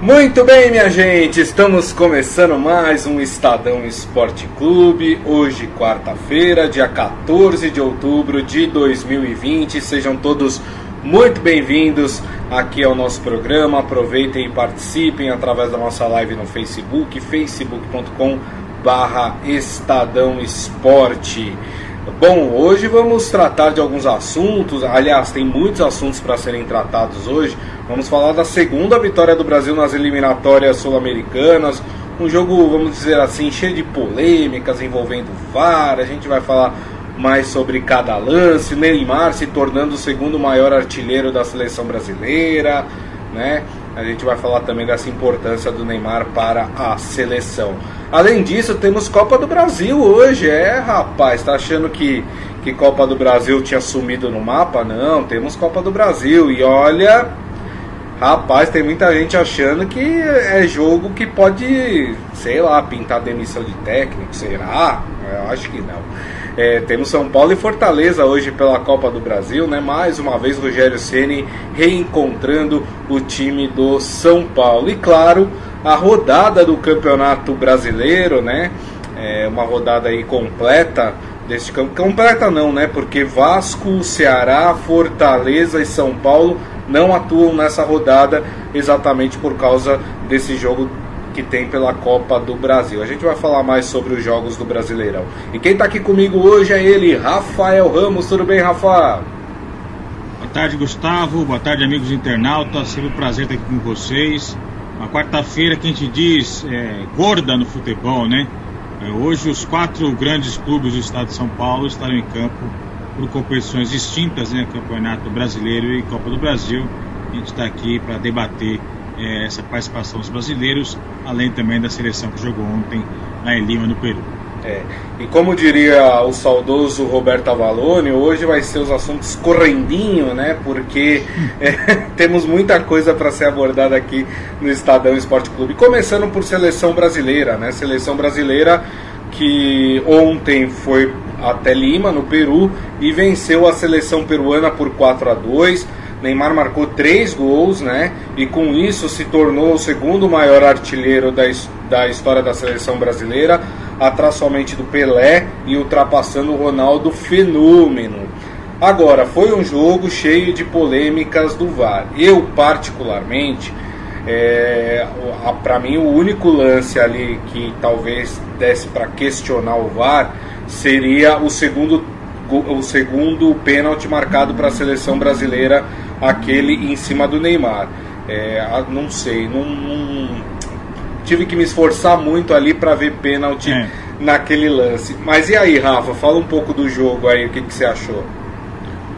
Muito bem, minha gente, estamos começando mais um Estadão Esporte Clube. Hoje, quarta-feira, dia 14 de outubro de 2020. Sejam todos muito bem-vindos aqui ao nosso programa. Aproveitem e participem através da nossa live no Facebook, facebook.com barra Estadão Esporte. Bom, hoje vamos tratar de alguns assuntos. Aliás, tem muitos assuntos para serem tratados hoje. Vamos falar da segunda vitória do Brasil nas eliminatórias sul-americanas. Um jogo, vamos dizer assim, cheio de polêmicas envolvendo VAR. A gente vai falar mais sobre cada lance. Neymar se tornando o segundo maior artilheiro da seleção brasileira, né? A gente vai falar também dessa importância do Neymar para a seleção. Além disso, temos Copa do Brasil hoje. É, rapaz, tá achando que, que Copa do Brasil tinha sumido no mapa? Não, temos Copa do Brasil. E olha, rapaz, tem muita gente achando que é jogo que pode, sei lá, pintar demissão de técnico. Será? Eu acho que não. É, temos São Paulo e Fortaleza hoje pela Copa do Brasil, né? Mais uma vez Rogério Ceni reencontrando o time do São Paulo. E claro, a rodada do Campeonato Brasileiro, né? É uma rodada aí completa deste campo. Completa não, né? Porque Vasco, Ceará, Fortaleza e São Paulo não atuam nessa rodada exatamente por causa desse jogo que tem pela Copa do Brasil. A gente vai falar mais sobre os jogos do Brasileirão. E quem está aqui comigo hoje é ele, Rafael Ramos. Tudo bem, Rafa? Boa tarde, Gustavo. Boa tarde, amigos internautas. Sempre um prazer estar aqui com vocês. Uma quarta-feira que a gente diz é, gorda no futebol, né? É, hoje os quatro grandes clubes do estado de São Paulo estarão em campo por competições distintas, né? Campeonato Brasileiro e Copa do Brasil. A gente está aqui para debater é, essa participação dos brasileiros, além também da seleção que jogou ontem na Lima, no Peru. É. E como diria o saudoso Roberto Avalone, hoje vai ser os assuntos correndinho, né? Porque é, temos muita coisa para ser abordada aqui no Estadão Esporte Clube. Começando por seleção brasileira, né? Seleção brasileira que ontem foi até Lima, no Peru, e venceu a seleção peruana por 4 a 2 Neymar marcou três gols, né? E com isso se tornou o segundo maior artilheiro da, da história da seleção brasileira, atrás somente do Pelé e ultrapassando o Ronaldo Fenômeno. Agora, foi um jogo cheio de polêmicas do VAR. Eu, particularmente, é, para mim, o único lance ali que talvez desse para questionar o VAR seria o segundo, o segundo pênalti marcado para a seleção brasileira aquele em cima do Neymar. É, não sei, não, não, tive que me esforçar muito ali para ver pênalti é. naquele lance. Mas e aí, Rafa, fala um pouco do jogo aí, o que, que você achou?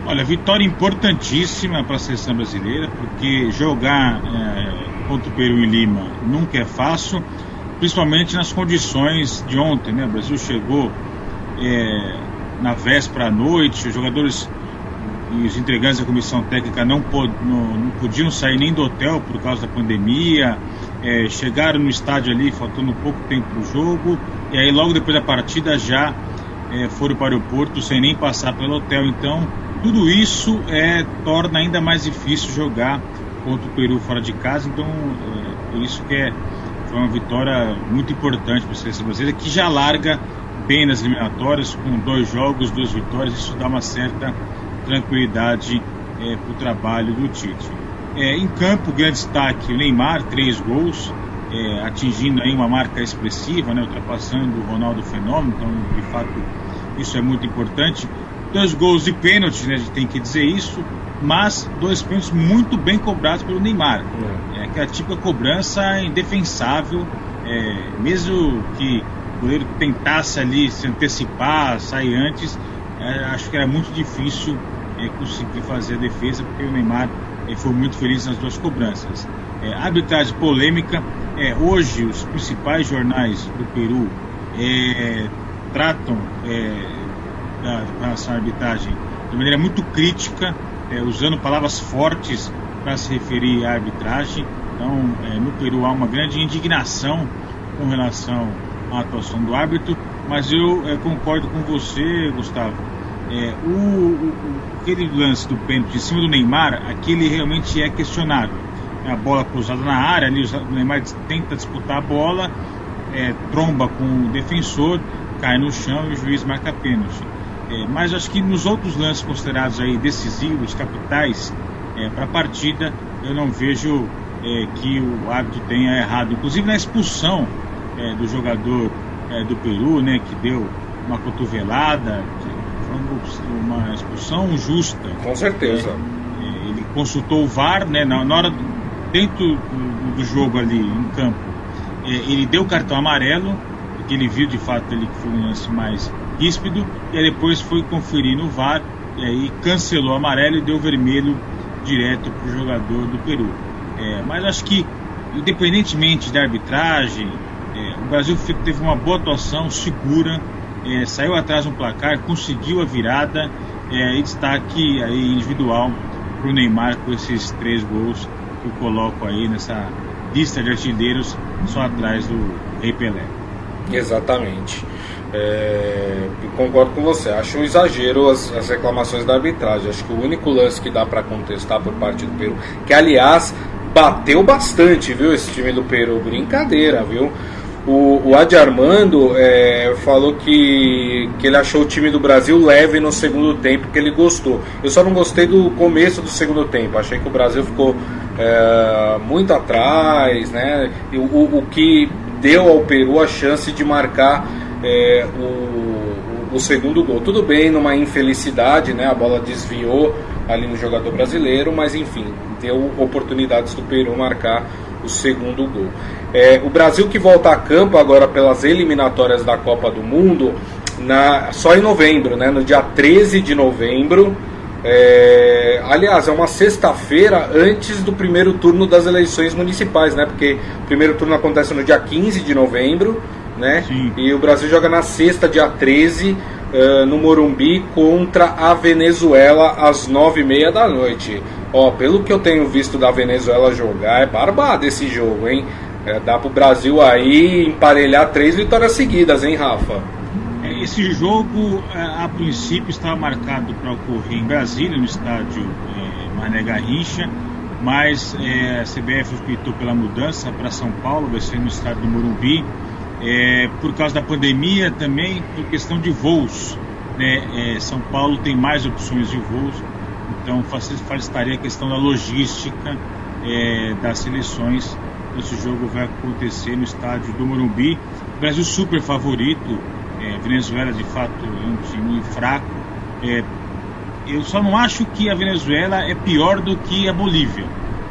Olha, vitória importantíssima para a seleção brasileira, porque jogar é, contra o Peru em Lima nunca é fácil, principalmente nas condições de ontem, né? O Brasil chegou é, na véspera à noite, os jogadores e os integrantes da comissão técnica não, pod, não, não, podiam sair nem do hotel por causa da pandemia, é, chegaram no estádio ali faltando pouco tempo para o jogo, e aí logo depois da partida já é, foram para o aeroporto sem nem passar pelo hotel. Então, tudo isso é, torna ainda mais difícil jogar contra o Peru fora de casa. Então, é, por isso que é, foi uma vitória muito importante para a seleção brasileira, que já larga bem nas eliminatórias, com dois jogos, duas vitórias, isso dá uma certa tranquilidade é, para o trabalho do Tite. É, em campo, grande destaque, o Neymar, três gols, é, atingindo aí uma marca expressiva, né, ultrapassando o Ronaldo Fenômeno, então de fato isso é muito importante. Dois gols de pênalti, né, a gente tem que dizer isso, mas dois pênaltis muito bem cobrados pelo Neymar. É, é aquela típica cobrança indefensável, é, mesmo que o goleiro tentasse ali se antecipar, sair antes, é, acho que era muito difícil é, conseguir fazer a defesa, porque o Neymar é, foi muito feliz nas duas cobranças. É, arbitragem polêmica. É, hoje, os principais jornais do Peru é, tratam é, da, relação à arbitragem de maneira muito crítica, é, usando palavras fortes para se referir à arbitragem. Então, no Peru há uma grande indignação com relação à atuação do árbitro, mas eu concordo com você, Gustavo é, o, o, aquele lance do pênalti em cima do Neymar, aquele realmente é questionável. a bola cruzada na área, ali o Neymar tenta disputar a bola, é, tromba com o defensor, cai no chão e o juiz marca pênalti. É, mas acho que nos outros lances considerados aí decisivos, capitais é, para a partida, eu não vejo é, que o árbitro tenha errado. Inclusive na expulsão é, do jogador é, do Peru, né, que deu uma cotovelada, foi uma expulsão justa. Com certeza. ele consultou o VAR, né, na, na hora dentro do, do jogo ali em campo, ele deu cartão amarelo porque ele viu de fato ali que foi um lance mais ríspido, e aí depois foi conferir no VAR, e aí cancelou o amarelo e deu vermelho direto para o jogador do Peru. É, mas acho que, independentemente da arbitragem, é, Brasil teve uma boa atuação, segura, é, saiu atrás no placar, conseguiu a virada é, e destaque aí individual para o Neymar com esses três gols que eu coloco aí nessa lista de artilheiros só atrás do Rei Pelé. Exatamente. É, concordo com você. Acho um exagero as, as, reclamações da arbitragem. Acho que o único lance que dá para contestar por parte do Peru, que aliás bateu bastante, viu? Esse time do Peru, brincadeira, viu? O, o Adi Armando é, falou que, que ele achou o time do Brasil leve no segundo tempo, que ele gostou. Eu só não gostei do começo do segundo tempo. Achei que o Brasil ficou é, muito atrás, né? O, o, o que deu ao Peru a chance de marcar é, o, o, segundo gol. Tudo bem, numa infelicidade, né? A bola desviou ali no jogador brasileiro, mas enfim, deu oportunidades do Peru marcar o segundo gol. É, o Brasil que volta a campo agora pelas eliminatórias da Copa do Mundo, na, só em novembro, né? No dia 13 de novembro. É, aliás, é uma sexta-feira antes do primeiro turno das eleições municipais, né? Porque o primeiro turno acontece no dia 15 de novembro, né? Sim. E o Brasil joga na sexta, dia 13, uh, no Morumbi, contra a Venezuela às nove e meia da noite. Ó, pelo que eu tenho visto da Venezuela jogar, é barbado esse jogo, hein? É, dá pro Brasil aí emparelhar três vitórias seguidas, hein, Rafa? Esse jogo, é, a princípio, estava marcado para ocorrer em Brasília, no estádio é, Mané Garrincha, mas é, a CBF optou pela mudança para São Paulo, vai ser no estádio do Morumbi, é, por causa da pandemia também, por questão de voos. Né? É, São Paulo tem mais opções de voos, então facilitaria a questão da logística é, das seleções. Esse jogo vai acontecer no estádio do Morumbi. Brasil super favorito, é, Venezuela de fato é um time fraco. É, eu só não acho que a Venezuela é pior do que a Bolívia.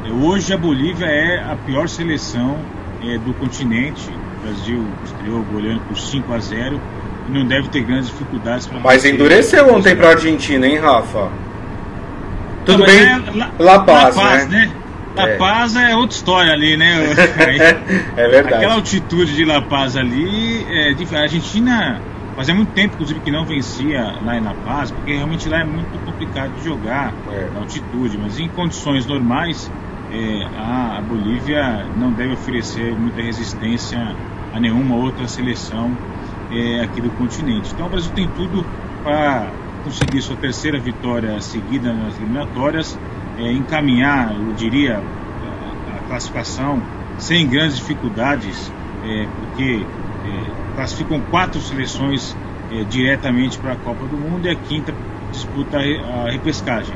É, hoje a Bolívia é a pior seleção é, do continente. O Brasil estreou goleando por 5 a 0 e não deve ter grandes dificuldades para. Mas endureceu ontem para a Argentina, hein, Rafa? Tudo não, bem? É La, La Paz, La Paz né? né? La é. Paz é outra história ali, né? é verdade. Aquela altitude de La Paz ali, é, a Argentina fazia muito tempo, inclusive, que não vencia lá em La Paz, porque realmente lá é muito complicado de jogar é. na altitude, mas em condições normais, é, a, a, Bolívia não deve oferecer muita resistência a nenhuma outra seleção é, aqui do continente. Então o Brasil tem tudo para conseguir sua terceira vitória seguida nas eliminatórias é, encaminhar, eu diria, a, a, classificação sem grandes dificuldades, é, porque é, classificam quatro seleções é, diretamente para a Copa do Mundo e a quinta disputa a, repescagem.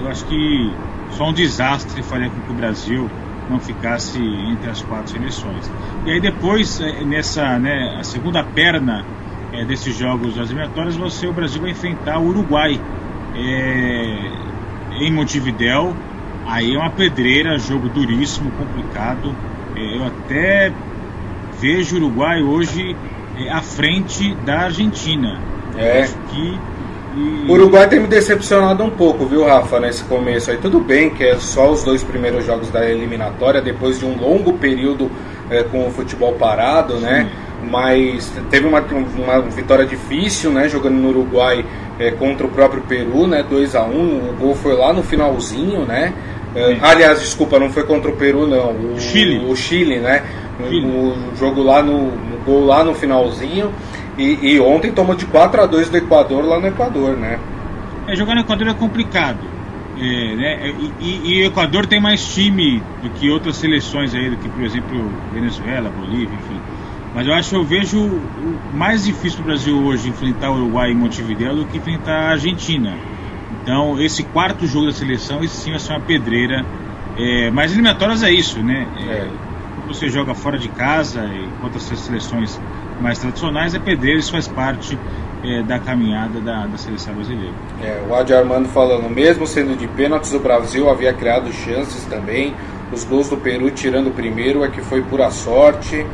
Eu acho que só um desastre faria com que o Brasil não ficasse entre as quatro seleções. E aí depois, é, nessa né, a segunda perna é, desses jogos das eliminatórias, você, o Brasil vai enfrentar o Uruguai. É, em Montevidéu, aí é uma pedreira, jogo duríssimo, complicado. É, eu até vejo o Uruguai hoje é, à frente da Argentina. É. que e... O Uruguai tem me decepcionado um pouco, viu, Rafa, nesse começo aí. Tudo bem que é só os dois primeiros jogos da eliminatória, depois de um longo período é, com o futebol parado, né? Mas teve uma, uma vitória difícil, né? Jogando no Uruguai é, contra o próprio Peru, né? 2 a 1 um, O gol foi lá no finalzinho, né? É, aliás, desculpa, não foi contra o Peru, não. O Chile. O Chile, né? Chile. O, o, jogo lá no, no, gol lá no finalzinho. E, e, ontem tomou de 4 a 2 do Equador lá no Equador, né? É, jogar no Equador é complicado. É, né, e, e, o Equador tem mais time do que outras seleções aí, do que, por exemplo, Venezuela, Bolívia, enfim. Mas eu acho que eu vejo o mais difícil para o Brasil hoje enfrentar o Uruguai em Montevideo do que enfrentar a Argentina. Então, esse quarto jogo da seleção, esse sim vai ser uma pedreira. É, mas eliminatórias é isso, né? É, você joga fora de casa e contra as seleções mais tradicionais, é pedreira, isso faz parte é, da caminhada da, da, seleção brasileira. É, o Adi Armando falando, mesmo sendo de pênaltis, o Brasil havia criado chances também. Os gols do Peru tirando o primeiro é que foi pura sorte.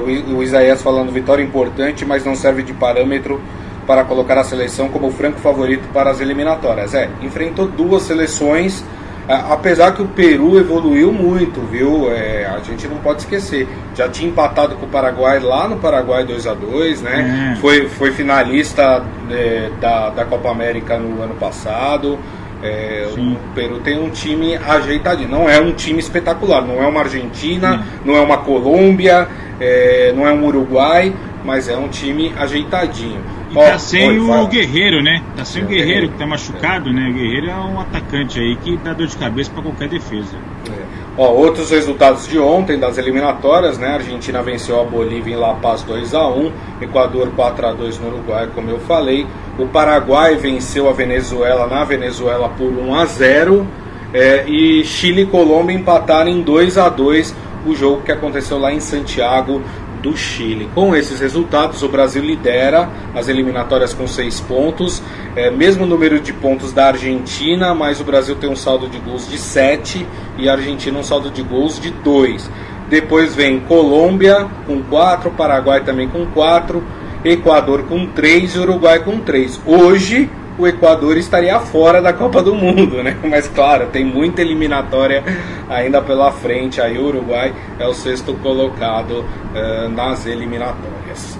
O, o Isaías falando, vitória importante, mas não serve de parâmetro para colocar a seleção como franco favorito para as eliminatórias. É, enfrentou duas seleções apesar que o Peru evoluiu muito, viu? É, a gente não pode esquecer. Já tinha empatado com o Paraguai lá no Paraguai 2 a 2 né? É. Foi, foi finalista é, da, da Copa América no ano passado. É, o Peru tem um time ajeitadinho. Não é um time espetacular. Não é uma Argentina, Sim. não é uma Colômbia, é, não é um Uruguai, mas é um time ajeitadinho. E tá sem o Guerreiro, né? Tá sem o Guerreiro que tá machucado, né? O Guerreiro é um atacante aí que dá dor de cabeça para qualquer defesa. É. Ó, outros resultados de ontem das eliminatórias, né? A Argentina venceu a Bolívia em La Paz 2 a 1, Equador 4 a 2 no Uruguai, como eu falei. O Paraguai venceu a Venezuela na Venezuela por 1 a 0 é, e Chile e Colômbia empataram em 2 a 2 o jogo que aconteceu lá em Santiago do Chile. Com esses resultados, o Brasil lidera as eliminatórias com seis pontos, é, mesmo número de pontos da Argentina, mas o Brasil tem um saldo de gols de 7 e a Argentina um saldo de gols de 2. Depois vem Colômbia com 4, Paraguai também com 4, Equador com 3 e Uruguai com 3. Hoje o Equador estaria fora da Copa do Mundo, né? Mas claro, tem muita eliminatória ainda pela frente. Aí o Uruguai é o sexto colocado uh, nas eliminatórias.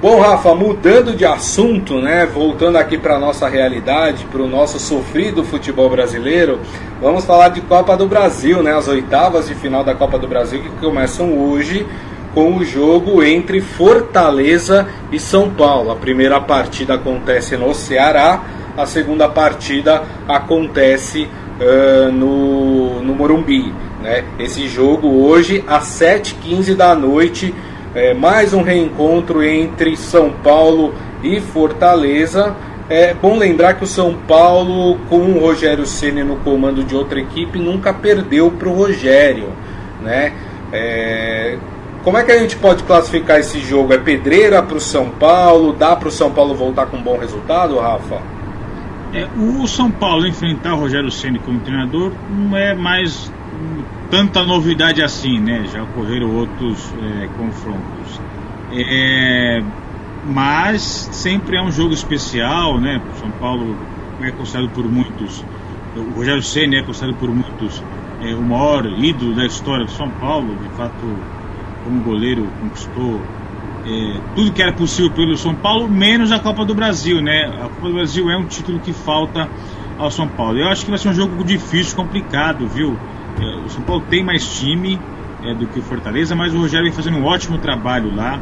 Bom, Rafa, mudando de assunto, né? Voltando aqui para nossa realidade, para o nosso sofrido futebol brasileiro, vamos falar de Copa do Brasil, né? As oitavas de final da Copa do Brasil que começam hoje com o jogo entre Fortaleza e São Paulo. A primeira partida acontece no Ceará, a segunda partida acontece uh, no, no Morumbi. Né? Esse jogo hoje às 7h15 da noite, é, mais um reencontro entre São Paulo e Fortaleza. É bom lembrar que o São Paulo, com o Rogério Ceni no comando de outra equipe, nunca perdeu para o Rogério. Né? É, como é que a gente pode classificar esse jogo? É pedreira para o São Paulo? Dá para o São Paulo voltar com um bom resultado, Rafa? É, o São Paulo enfrentar o Rogério Ceni como treinador não é mais tanta novidade assim, né? Já ocorreram outros é, confrontos. É, mas sempre é um jogo especial, né? O São Paulo é considerado por muitos, o Rogério Ceni é considerado por muitos é, o maior ídolo da história do São Paulo, de fato como goleiro conquistou é, tudo que era possível pelo São Paulo, menos a Copa do Brasil, né? A Copa do Brasil é um título que falta ao São Paulo. Eu acho que vai ser um jogo difícil, complicado, viu? É, o São Paulo tem mais time é, do que o Fortaleza, mas o Rogério vem fazendo um ótimo trabalho lá.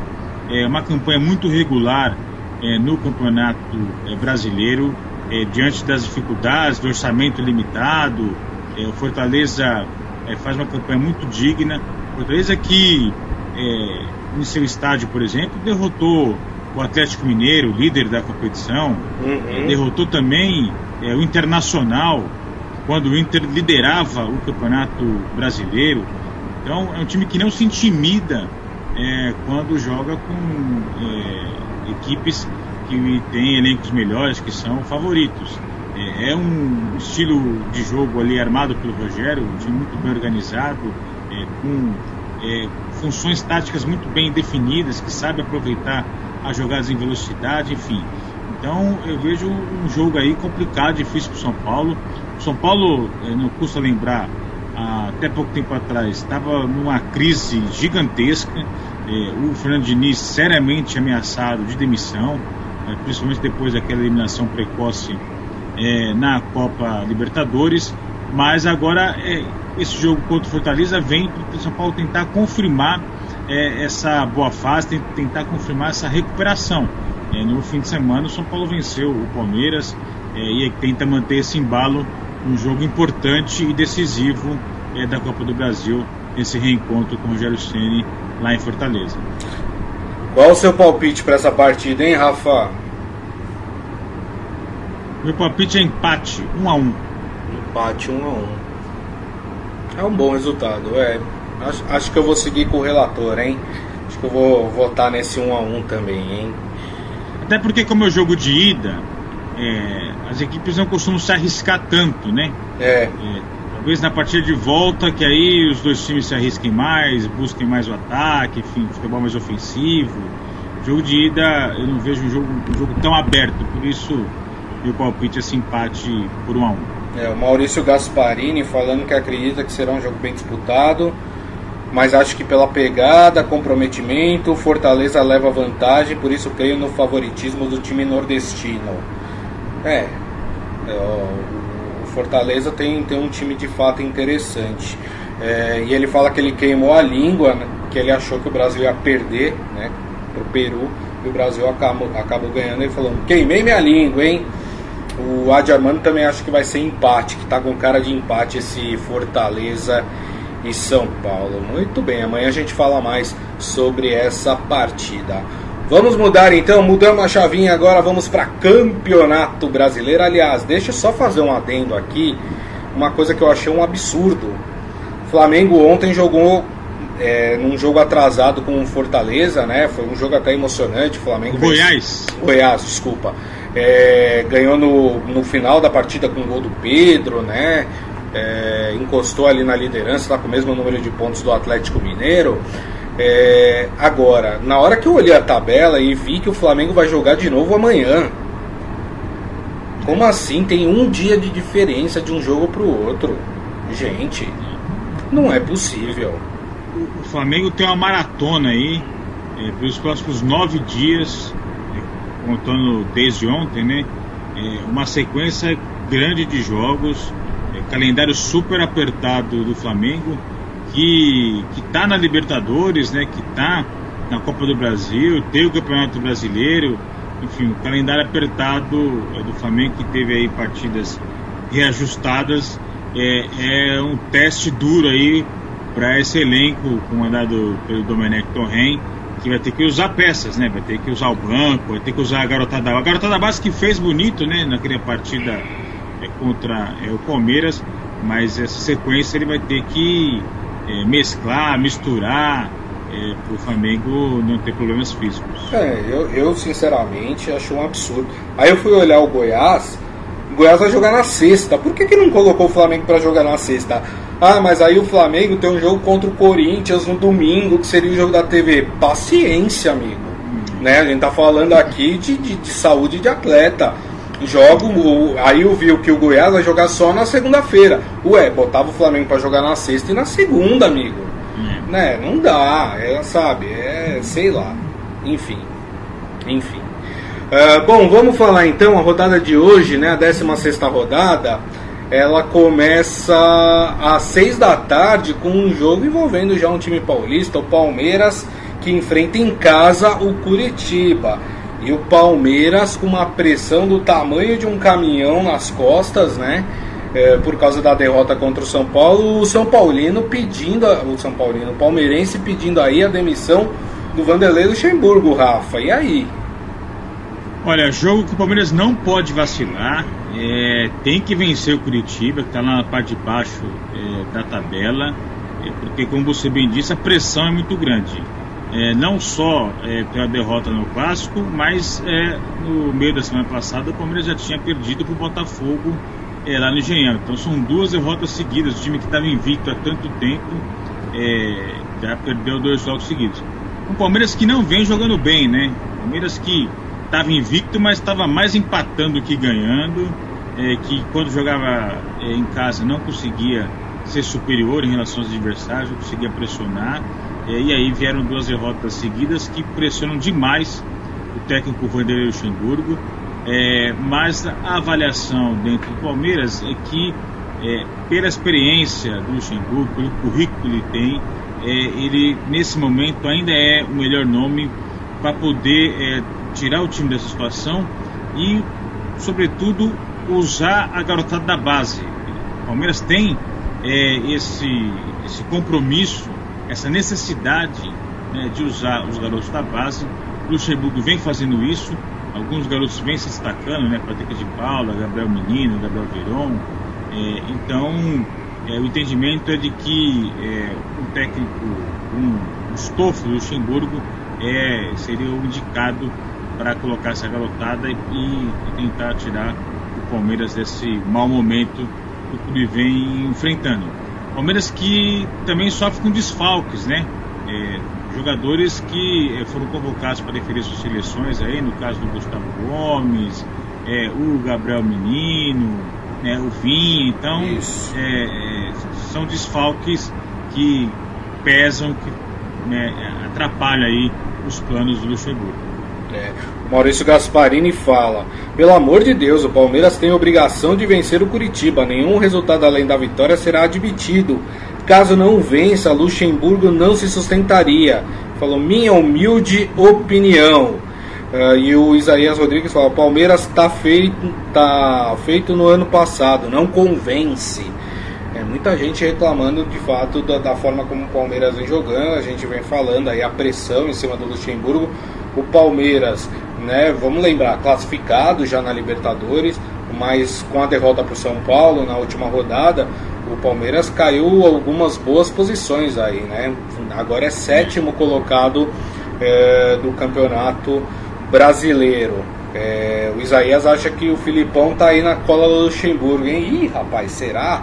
É uma campanha muito regular é, no Campeonato é, Brasileiro, é, diante das dificuldades do orçamento limitado. O Fortaleza faz uma campanha muito digna. Fortaleza que é, em seu estádio, por exemplo, derrotou o Atlético Mineiro, líder da competição, uhum. derrotou também é, o Internacional, quando o Inter liderava o Campeonato Brasileiro. Então é um time que não se intimida é, quando joga com é, equipes que têm elencos melhores, que são favoritos. É, é, um estilo de jogo ali armado pelo Rogério, um time muito bem organizado, é, com é, funções táticas muito bem definidas, que sabe aproveitar as jogadas em velocidade, enfim. Então eu vejo um jogo aí complicado, difícil para o São Paulo. O São Paulo, é, não custa lembrar, até pouco tempo atrás estava numa crise gigantesca. É, o Fernando Diniz seriamente ameaçado de demissão, é, principalmente depois daquela eliminação precoce na Copa Libertadores. Mas agora é, esse jogo contra o Fortaleza vem para o São Paulo tentar confirmar é, essa boa fase, tentar confirmar essa recuperação. É, no fim de semana o São Paulo venceu o Palmeiras é, e tenta manter esse embalo um jogo importante e decisivo é, da Copa do Brasil, esse reencontro com o Rogério Ceni lá em Fortaleza. Qual o seu palpite para essa partida, hein, Rafa? Meu palpite é empate, 1 um a 1 um. Empate 1 um a 1 É um bom resultado, é. Acho, acho, que eu vou seguir com o relator, hein? Acho que eu vou votar nesse 1 a 1 também, hein? Até porque como é o jogo de ida, é, as equipes não costumam se arriscar tanto, né? É. é. Talvez na partida de volta que aí os dois times se arrisquem mais, busquem mais o ataque, enfim, futebol mais ofensivo. Jogo de ida eu não vejo um jogo, um jogo tão aberto, por isso meu palpite é esse empate por 1 a 1 é, o Maurício Gasparini falando que acredita que será um jogo bem disputado, mas acho que pela pegada, comprometimento, Fortaleza leva vantagem, por isso creio no favoritismo do time nordestino. É, é o Fortaleza tem, tem um time de fato interessante. É, e ele fala que ele queimou a língua, né, que ele achou que o Brasil ia perder né, para o Peru, e o Brasil acabou, acabou ganhando. Ele falou: queimei minha língua, hein? O Adi Armando também acho que vai ser empate, que tá com cara de empate esse Fortaleza e São Paulo. Muito bem, amanhã a gente fala mais sobre essa partida. Vamos mudar então, mudamos a chavinha agora, vamos para Campeonato Brasileiro. Aliás, deixa eu só fazer um adendo aqui, uma coisa que eu achei um absurdo. O Flamengo ontem jogou é, num jogo atrasado com o Fortaleza, né? Foi um jogo até emocionante. Flamengo. Goiás. Goiás, desculpa. É, ganhou no, no final da partida com o gol do Pedro, né? É, encostou ali na liderança, está com o mesmo número de pontos do Atlético Mineiro. É, agora, na hora que eu olhei a tabela e vi que o Flamengo vai jogar de novo amanhã. Como assim? Tem um dia de diferença de um jogo para o outro. Gente, não é possível. O Flamengo tem uma maratona aí, é, pelos próximos nove dias, contando desde ontem, né? É uma sequência grande de jogos, é, calendário super apertado do Flamengo, que está na Libertadores, né? Que está na Copa do Brasil, tem o Campeonato Brasileiro, enfim, o calendário apertado é, do Flamengo que teve aí partidas reajustadas é, é um teste duro aí para esse elenco comandado pelo Domenech Torren que vai ter que usar peças, né? Vai ter que usar o banco, vai ter que usar a garotada. A garotada base que fez bonito, né? Naquela partida é, contra é, o Palmeiras, mas essa sequência ele vai ter que é, mesclar, misturar é, para o Flamengo não ter problemas físicos. É, eu, eu sinceramente acho um absurdo. Aí eu fui olhar o Goiás, o Goiás vai jogar na sexta. Por que, que não colocou o Flamengo para jogar na sexta? Ah, mas aí o Flamengo tem um jogo contra o Corinthians no domingo, que seria o jogo da TV. Paciência, amigo. Né? A gente tá falando aqui de, de, de saúde de atleta. Jogo, aí eu vi que o Goiás vai jogar só na segunda-feira. Ué, botava o Flamengo para jogar na sexta e na segunda, amigo. Hum. Né? Não dá, é, sabe? É, sei lá. Enfim. Enfim. Uh, bom, vamos falar então a rodada de hoje, né? A 16 sexta rodada ela começa às seis da tarde com um jogo envolvendo já um time paulista, o Palmeiras, que enfrenta em casa o Curitiba. E o Palmeiras com uma pressão do tamanho de um caminhão nas costas, né? É, por causa da derrota contra o São Paulo, o São Paulino pedindo, o São Paulino o palmeirense pedindo aí a demissão do Vanderlei Luxemburgo, Rafa. E aí? Olha, jogo que o Palmeiras não pode vacilar. É, tem que vencer o Curitiba, que está na parte de baixo é, da tabela, é, porque, como você bem disse, a pressão é muito grande. É, não só é, pela derrota no Clássico, mas é, no meio da semana passada o Palmeiras já tinha perdido para o Botafogo lá no Engenhão. Então são duas derrotas seguidas. O time que estava invicto há tanto tempo já perdeu dois jogos seguidos. O Palmeiras que não vem jogando bem, né? Palmeiras que estava invicto, mas estava mais empatando que ganhando é, que quando jogava é, em casa não conseguia ser superior em relação aos adversários, não conseguia pressionar. É, e aí vieram duas derrotas seguidas que pressionam demais o técnico Vanderlei Luxemburgo. É, mas a avaliação dentro do Palmeiras é que, é, pela experiência do Luxemburgo, pelo currículo que ele tem, é, ele nesse momento ainda é o melhor nome para poder tirar o time dessa situação e, sobretudo, usar a garotada da base. Palmeiras tem é, esse, esse compromisso, essa necessidade né, de usar os garotos da base. O Luxemburgo vem fazendo isso, alguns garotos vêm se destacando, né? Patrick de Paula, Gabriel Menino, Gabriel Veron. É, então, é, o entendimento é de que é, um técnico, um, um estofo do Luxemburgo é, seria o indicado para colocar essa garotada e, e, tentar tirar o Palmeiras desse mau momento que o clube vem enfrentando. Palmeiras que também sofre com desfalques, né? É, jogadores que é, foram convocados para defender suas seleções aí, no caso do Gustavo Gomes, é, o Gabriel Menino, né, o Vinha, então é, é, são desfalques que pesam, que né, atrapalham aí os planos do Luxemburgo. É. Maurício Gasparini fala: Pelo amor de Deus, o Palmeiras tem obrigação de vencer o Curitiba. Nenhum resultado além da vitória será admitido. Caso não vença, Luxemburgo não se sustentaria. Falou: Minha humilde opinião. Uh, e o Isaías Rodrigues fala: Palmeiras está feito, tá feito no ano passado, não convence. É, muita gente reclamando de fato da, da, forma como o Palmeiras vem jogando. A gente vem falando aí a pressão em cima do Luxemburgo. O Palmeiras, né, vamos lembrar, classificado já na Libertadores, mas com a derrota para o São Paulo na última rodada, o Palmeiras caiu algumas boas posições aí, né? Agora é sétimo colocado é, do campeonato brasileiro. É, o Isaías acha que o Filipão tá aí na cola do Luxemburgo, hein? Ih, rapaz, será?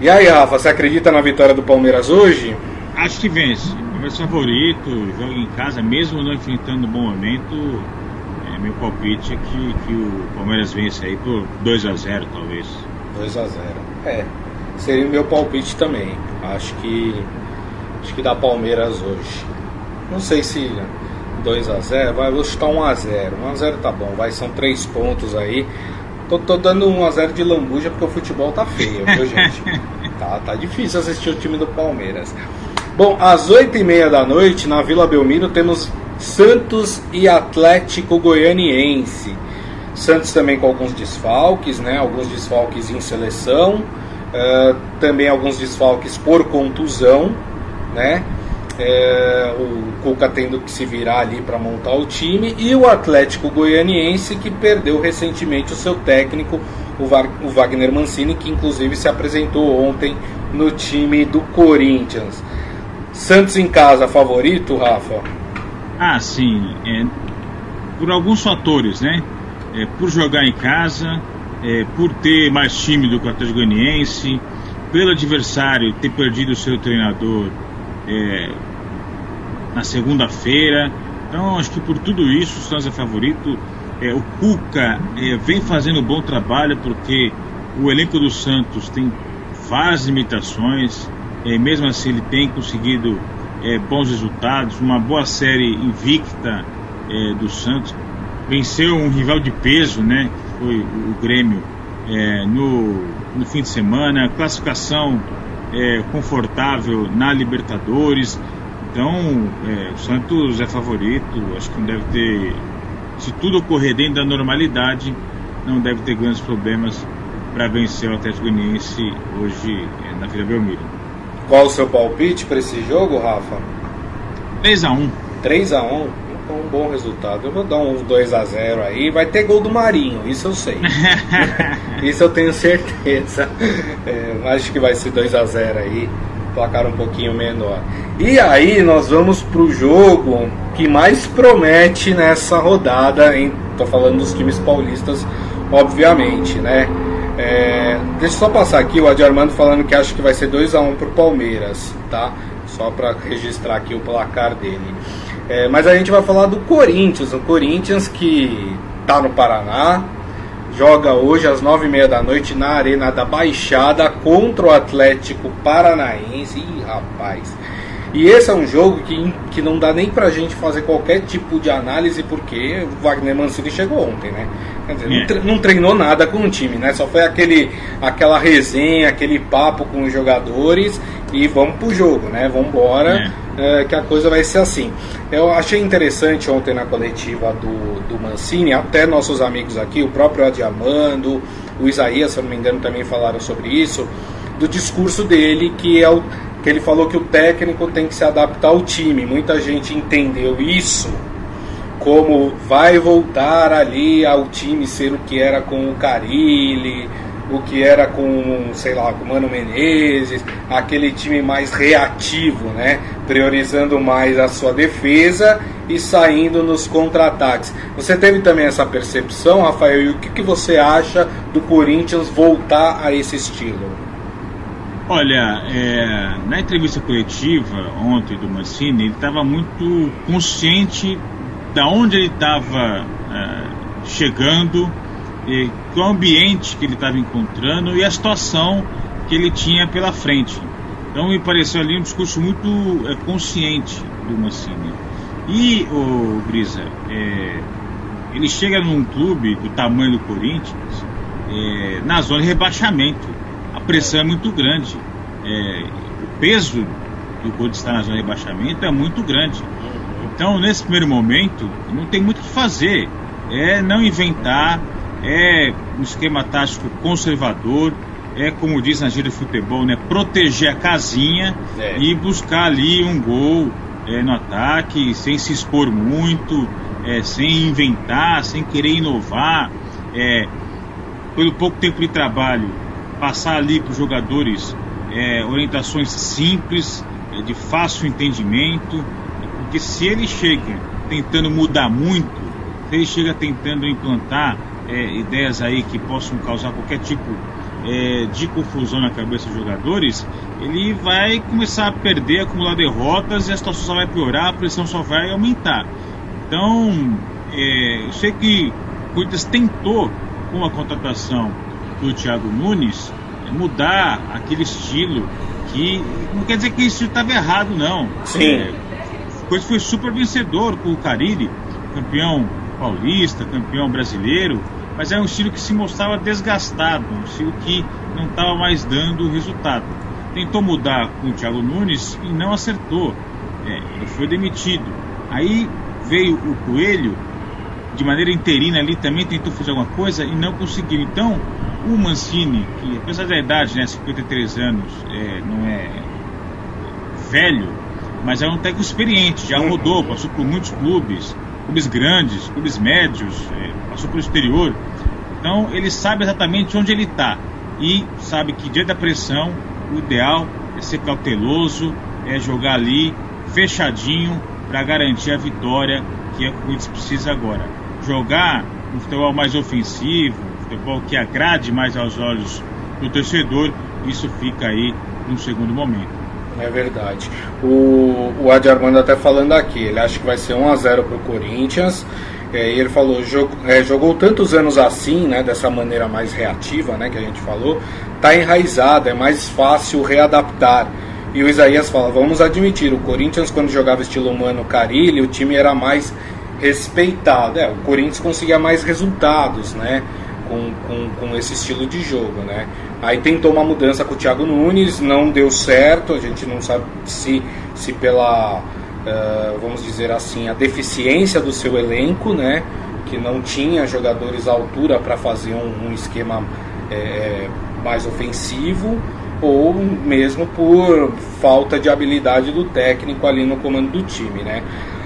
E aí, Rafa, você acredita na vitória do Palmeiras hoje? Acho que vence. Palmeiras favorito, joga em casa, mesmo não enfrentando um bom momento. É, meu palpite é que, que o Palmeiras vence aí por 2 a 0 talvez. 2 a 0 É, seria o meu palpite também. Acho que acho que dá Palmeiras hoje. Não sei se 2 a 0 vai, vou chutar 1 a 0 1 a 0 tá bom, vai, são 3 pontos aí. Tô, tô dando 1 a 0 de lambuja porque o futebol tá feio, viu, gente? tá, tá difícil assistir o time do Palmeiras. Bom, às 8 e meia da noite, na Vila Belmiro, temos Santos e Atlético Goianiense. Santos também com alguns desfalques, né? Alguns desfalques em seleção, uh, também alguns desfalques por contusão, né? É, o Cuca tendo que se virar ali para montar o time e o Atlético Goianiense que perdeu recentemente o seu técnico, o, o Wagner Mancini, que inclusive se apresentou ontem no time do Corinthians. Santos em casa, favorito, Rafa? Ah, sim. É, por alguns fatores, né? É, por jogar em casa, é, por ter mais time do que o pelo adversário ter perdido o seu treinador é, na segunda-feira. Então, acho que por tudo isso, o Santos é favorito. É, o Cuca é, vem fazendo um bom trabalho porque o elenco do Santos tem várias limitações. É, mesmo assim, ele tem conseguido é, bons resultados, uma boa série invicta é, do Santos. Venceu um rival de peso, né? Que foi o Grêmio é, no, no fim de semana. Classificação é, confortável na Libertadores. Então, é, o Santos é favorito, acho que não deve ter. Se tudo ocorrer dentro da normalidade, não deve ter grandes problemas para vencer o Atlético Goianiense hoje na Vila Belmiro. Qual o seu palpite para esse jogo, Rafa? 3x1. 3x1? um bom resultado. Eu vou dar uns 2 a 0 aí. Vai ter gol do Marinho, isso eu sei. isso eu tenho certeza. É, acho que vai ser 2 a 0 aí. Placar um pouquinho menor. E aí nós vamos pro jogo que mais promete nessa rodada, hein? Tô falando dos times paulistas, obviamente, né? É, deixa eu só passar aqui o Adi Armando falando que acha que vai ser 2 a 1 pro Palmeiras, tá? Só para registrar aqui o placar dele. É, mas a gente vai falar do Corinthians, o Corinthians que está no Paraná, joga hoje às nove e meia da noite na Arena da Baixada contra o Atlético Paranaense. Ih, rapaz. E esse é um jogo que, que não dá nem pra gente fazer qualquer tipo de análise, porque o Wagner Mancini chegou ontem, né? Quer dizer, é. não, treinou nada com o time, né? Só foi aquele, aquela resenha, aquele papo com os jogadores e vamos pro jogo, né? Vamos embora, é. é, que a coisa vai ser assim. Eu achei interessante ontem na coletiva do, do Mancini, até nossos amigos aqui, o próprio Adiamando, o Isaías, se eu não me engano, também falaram sobre isso, do discurso dele, que é o que ele falou que o técnico tem que se adaptar ao time. Muita gente entendeu isso como vai voltar ali ao time ser o que era com o Carilli, o que era com, sei lá, com o Mano Menezes, aquele time mais reativo, né? Priorizando mais a sua defesa e saindo nos contra-ataques. Você teve também essa percepção, Rafael? E o que, que você acha do Corinthians voltar a esse estilo? Olha, é, na entrevista coletiva ontem do Mancini, ele estava muito consciente da onde ele estava é, chegando, e, qual ambiente que ele estava encontrando e a situação que ele tinha pela frente. Então me pareceu ali um discurso muito é, consciente do Mancini. E o Brisa, é, ele chega num clube do tamanho do Corinthians, é, na zona de rebaixamento. Pressão é muito grande. É, o peso do Corinthians estar na zona de rebaixamento é muito grande. Então, nesse primeiro momento, não tem muito o que fazer. É não inventar, é um esquema tático conservador, é como diz na gíria de futebol, né, proteger a casinha é. e buscar ali um gol é, no ataque, sem se expor muito, é, sem inventar, sem querer inovar, é, pelo pouco tempo de trabalho, passar ali para os jogadores é, orientações simples, é, de fácil entendimento, porque se ele chega tentando mudar muito, se ele chega tentando implantar é, ideias aí que possam causar qualquer tipo é, de confusão na cabeça dos jogadores, ele vai começar a perder, acumular derrotas e a situação só vai piorar, a pressão só vai aumentar. Então, é, eu sei que o Corinthians tentou, com a contratação do Thiago Nunes, mudar aquele estilo que não quer dizer que isso estava errado, não. Sim. É, Coisa foi super vencedor com o Carilli, campeão paulista, campeão brasileiro, mas é um estilo que se mostrava desgastado, um estilo que não estava mais dando resultado. Tentou mudar com o Thiago Nunes e não acertou, é, foi demitido. Aí veio o Coelho, de maneira interina ali, também tentou fazer alguma coisa e não conseguiu. Então, o Mancini, que apesar da idade, né, 53 anos, é, não é velho, mas é um técnico experiente, já rodou, passou por muitos clubes, clubes grandes, clubes médios, é, passou pelo exterior. Então ele sabe exatamente onde ele está e sabe que diante da pressão, o ideal é ser cauteloso, é jogar ali fechadinho para garantir a vitória que é o que o Corinthians precisa agora. Jogar um futebol mais ofensivo, um futebol que agrade mais aos olhos do torcedor, isso fica aí num segundo momento. É verdade. O, o Adi Armando até falando aqui, ele acha que vai ser 1x0 pro Corinthians. É, e ele falou, jogou, é, jogou tantos anos assim, né, dessa maneira mais reativa, né, que a gente falou, tá enraizado, é mais fácil readaptar. E o Isaías fala, vamos admitir, o Corinthians quando jogava estilo humano Carilli, o time era mais respeitado. É, o Corinthians conseguia mais resultados, né, com, com, com esse estilo de jogo, né. Aí tentou uma mudança com o Thiago Nunes, não deu certo, a gente não sabe se, se pela, uh, vamos dizer assim, a deficiência do seu elenco, né? Que não tinha jogadores à altura para fazer um, um esquema é, mais ofensivo, ou mesmo por falta de habilidade do técnico ali no comando do time, né?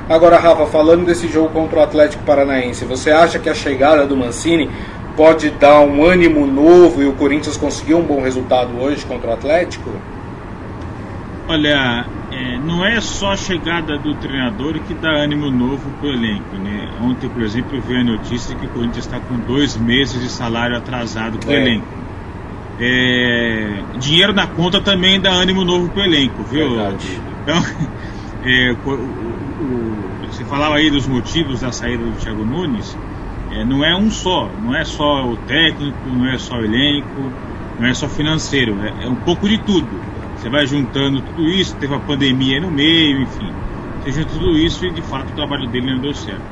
Agora, Rafa, falando desse jogo contra o Atlético Paranaense, você acha que a chegada do Mancini pode dar um ânimo novo e o Corinthians conseguiu um bom resultado hoje contra o Atlético? Olha, é, não é só a chegada do treinador que dá ânimo novo para o elenco. Né? Ontem, por exemplo, vi a notícia que o Corinthians está com dois meses de salário atrasado para o é. elenco. É, dinheiro na conta também dá ânimo novo para o elenco, viu? Verdade. Então, é, o, o, você falava aí dos motivos da saída do Thiago Nunes. É, não é um só, não é só o técnico, não é só o elenco, não é só financeiro, é, é um pouco de tudo. Você vai juntando tudo isso, teve a pandemia no meio, enfim. Você junta tudo isso e de fato o trabalho dele não deu certo.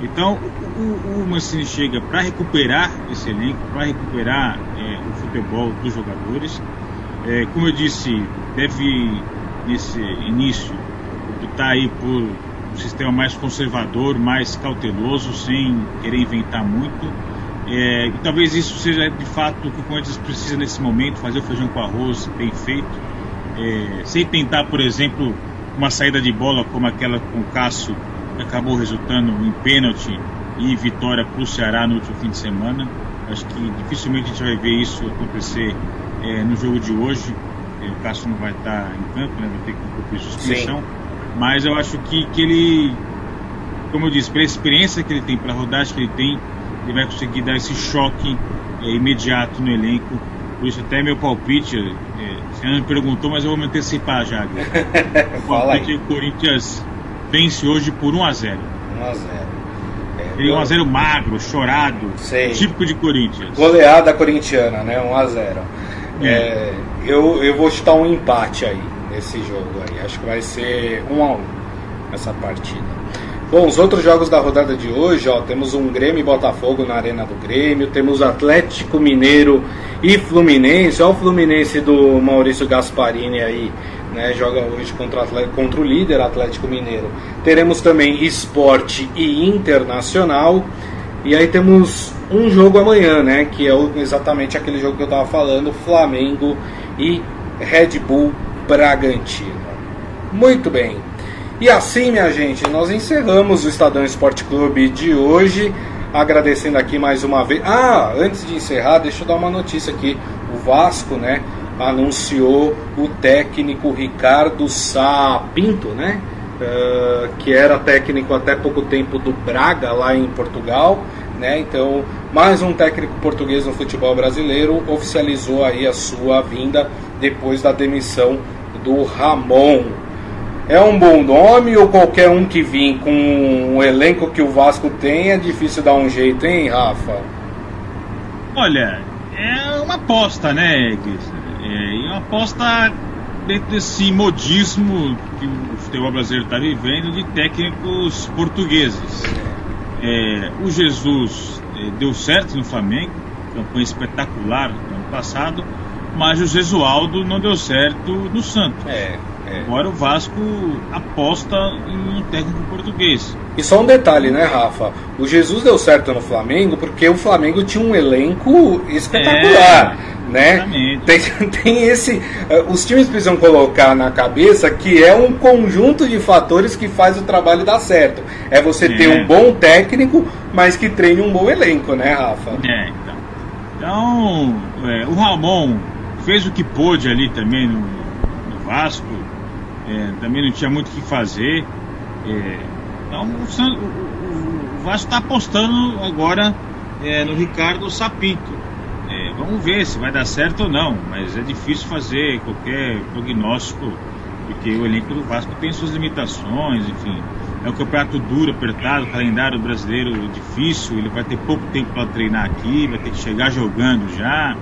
Então o, o Mancini chega para recuperar esse elenco, para recuperar é, o futebol dos jogadores. É, como eu disse, deve nesse início optar aí por um sistema mais conservador, mais cauteloso, sem querer inventar muito. É, e talvez isso seja de fato o que o Corinthians precisa nesse momento, fazer o feijão com arroz bem feito é, sem tentar, por exemplo, uma saída de bola como aquela com o Cássio, que acabou resultando em pênalti e vitória para o Ceará no último fim de semana. Acho que dificilmente a gente vai ver isso acontecer é, no jogo de hoje. É, o Cássio não vai estar em campo, né, vai ter que cumprir suspensão. Sim. Mas eu acho que, que ele, como eu disse, pela experiência que ele tem, pela rodagem que ele tem, ele vai conseguir dar esse choque é, imediato no elenco por isso até meu palpite, é, você não me perguntou, mas eu vou me antecipar já. o palpite o Corinthians vence hoje por 1 a 0 1 a 0 é, 1 a 0 magro, chorado, Sei. típico de Corinthians. Goleada corintiana, né? 1 a 0 é. é. eu, eu vou chutar um empate aí nesse jogo aí. Acho que vai ser 1 a 1 essa partida. Bom, os outros jogos da rodada de hoje, ó, temos um Grêmio e Botafogo na Arena do Grêmio, temos Atlético Mineiro e Fluminense. Ó, o Fluminense do Maurício Gasparini aí, né, joga hoje contra contra o líder Atlético Mineiro. Teremos também Esporte e Internacional. E aí temos um jogo amanhã, né, que é exatamente aquele jogo que eu estava falando, Flamengo e Red Bull Bragantino. Muito bem. E assim, minha gente, nós encerramos o Estadão Esporte Clube de hoje. Agradecendo aqui mais uma vez. Ah, antes de encerrar, deixa eu dar uma notícia aqui. O Vasco, né, anunciou o técnico Ricardo Sá Pinto, né? Uh, que era técnico até pouco tempo do Braga, lá em Portugal. Né? Então, mais um técnico português no futebol brasileiro oficializou aí a sua vinda depois da demissão do Ramon. É um bom nome ou qualquer um que vir com o elenco que o Vasco tem é difícil dar um jeito, hein, Rafa? Olha, é uma aposta, né, É uma aposta dentro desse modismo que o futebol brasileiro está vivendo de técnicos portugueses. É, o Jesus é, deu certo no Flamengo, campanha espetacular no ano passado, mas o Jesualdo não deu certo no Santos. É. É. Agora o Vasco aposta em um técnico português. E só um detalhe, né, Rafa? O Jesus deu certo no Flamengo porque o Flamengo tinha um elenco espetacular. É. Né? Tem, tem esse. Eh, os times precisam colocar na cabeça que é um conjunto de fatores que faz o trabalho dar certo. É você é. ter um bom técnico, mas que treine um bom elenco, né, Rafa? É, então. Então, é, o Ramon fez o que pôde ali também no, no Vasco, é, também não tinha muito o que fazer. É, então o, o, Vasco está apostando agora é, no Ricardo Sapinto. É, vamos ver se vai dar certo ou não, mas é difícil fazer qualquer prognóstico, porque o elenco do Vasco tem suas limitações, enfim. É um campeonato duro, apertado, calendário brasileiro difícil, ele vai ter pouco tempo para treinar aqui, vai ter que chegar jogando já.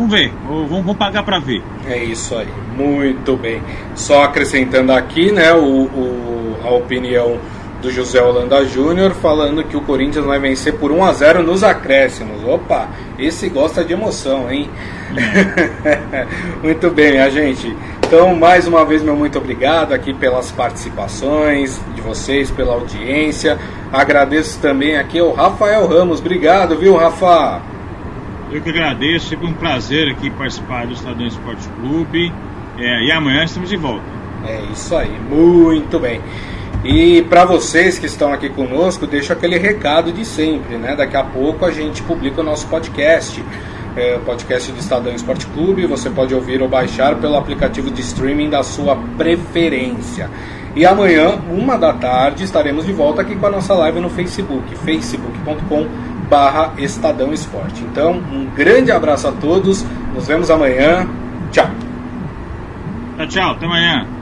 Vamos ver, vamos, pagar para ver. É isso aí, muito bem. Só acrescentando aqui, né, o, o, a opinião do José Holanda Júnior falando que o Corinthians vai vencer por 1 a 0 nos acréscimos. Opa, esse gosta de emoção, hein? Muito bem, a gente. Então, mais uma vez, meu muito obrigado aqui pelas participações de vocês, pela audiência. Agradeço também aqui ao Rafael Ramos. Obrigado, viu, Rafa? Eu que agradeço, sempre um prazer aqui participar do Estadão Esporte Clube. É, e amanhã estamos de volta. É isso aí, muito bem. E para vocês que estão aqui conosco, deixo aquele recado de sempre, né? Daqui a pouco a gente publica o nosso podcast, é, podcast do Estadão Esporte Clube. Você pode ouvir ou baixar pelo aplicativo de streaming da sua preferência. E amanhã, uma da tarde, estaremos de volta aqui com a nossa live no Facebook, facebook.com barra Estadão Esporte. Então, um grande abraço a todos, nos vemos amanhã. Tchau. Tchau, tchau, até amanhã.